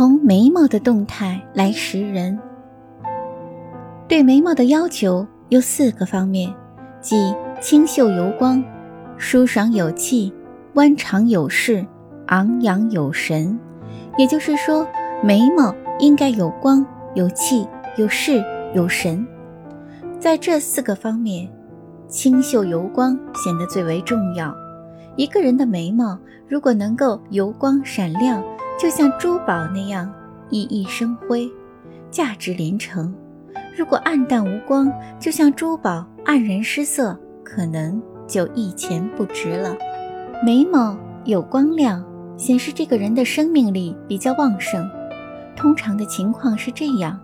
从眉毛的动态来识人。对眉毛的要求有四个方面，即清秀油光、舒爽有气、弯长有势、昂扬有神。也就是说，眉毛应该有光、有气、有势、有神。在这四个方面，清秀油光显得最为重要。一个人的眉毛如果能够油光闪亮，就像珠宝那样熠熠生辉，价值连城；如果暗淡无光，就像珠宝黯然失色，可能就一钱不值了。眉毛有光亮，显示这个人的生命力比较旺盛。通常的情况是这样：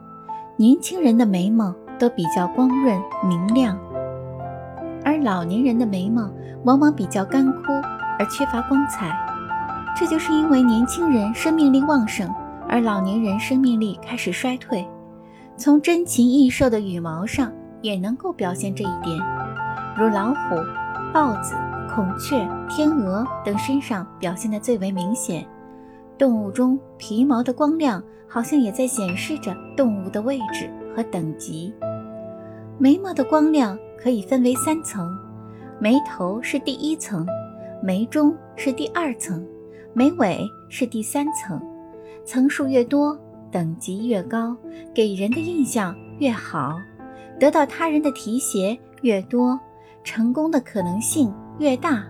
年轻人的眉毛都比较光润明亮，而老年人的眉毛往往比较干枯而缺乏光彩。这就是因为年轻人生命力旺盛，而老年人生命力开始衰退。从珍禽异兽的羽毛上也能够表现这一点，如老虎、豹子、孔雀、天鹅等身上表现得最为明显。动物中皮毛的光亮，好像也在显示着动物的位置和等级。眉毛的光亮可以分为三层，眉头是第一层，眉中是第二层。眉尾是第三层，层数越多，等级越高，给人的印象越好，得到他人的提携越多，成功的可能性越大。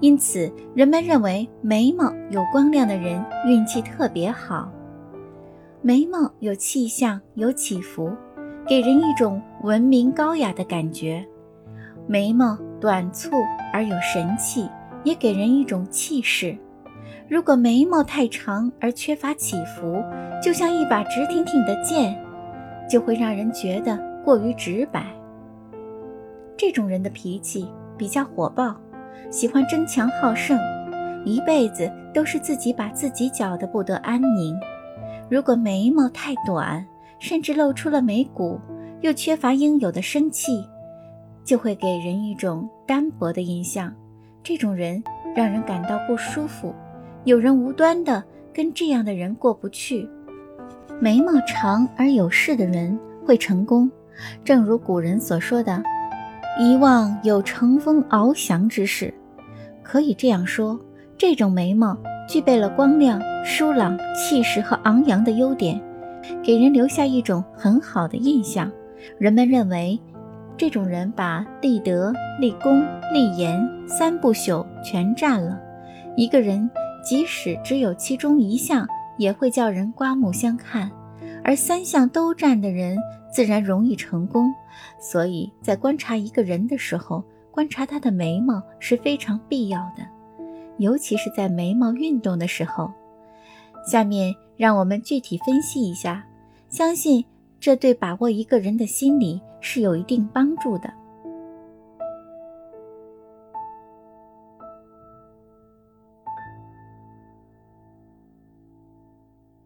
因此，人们认为眉毛有光亮的人运气特别好。眉毛有气象，有起伏，给人一种文明高雅的感觉。眉毛短促而有神气，也给人一种气势。如果眉毛太长而缺乏起伏，就像一把直挺挺的剑，就会让人觉得过于直白。这种人的脾气比较火爆，喜欢争强好胜，一辈子都是自己把自己搅得不得安宁。如果眉毛太短，甚至露出了眉骨，又缺乏应有的生气，就会给人一种单薄的印象。这种人让人感到不舒服。有人无端的跟这样的人过不去，眉毛长而有势的人会成功。正如古人所说的：“一望有乘风翱翔之势。”可以这样说，这种眉毛具备了光亮、疏朗、气势和昂扬的优点，给人留下一种很好的印象。人们认为，这种人把立德、立功、立言三不朽全占了。一个人。即使只有其中一项，也会叫人刮目相看，而三项都占的人，自然容易成功。所以在观察一个人的时候，观察他的眉毛是非常必要的，尤其是在眉毛运动的时候。下面让我们具体分析一下，相信这对把握一个人的心理是有一定帮助的。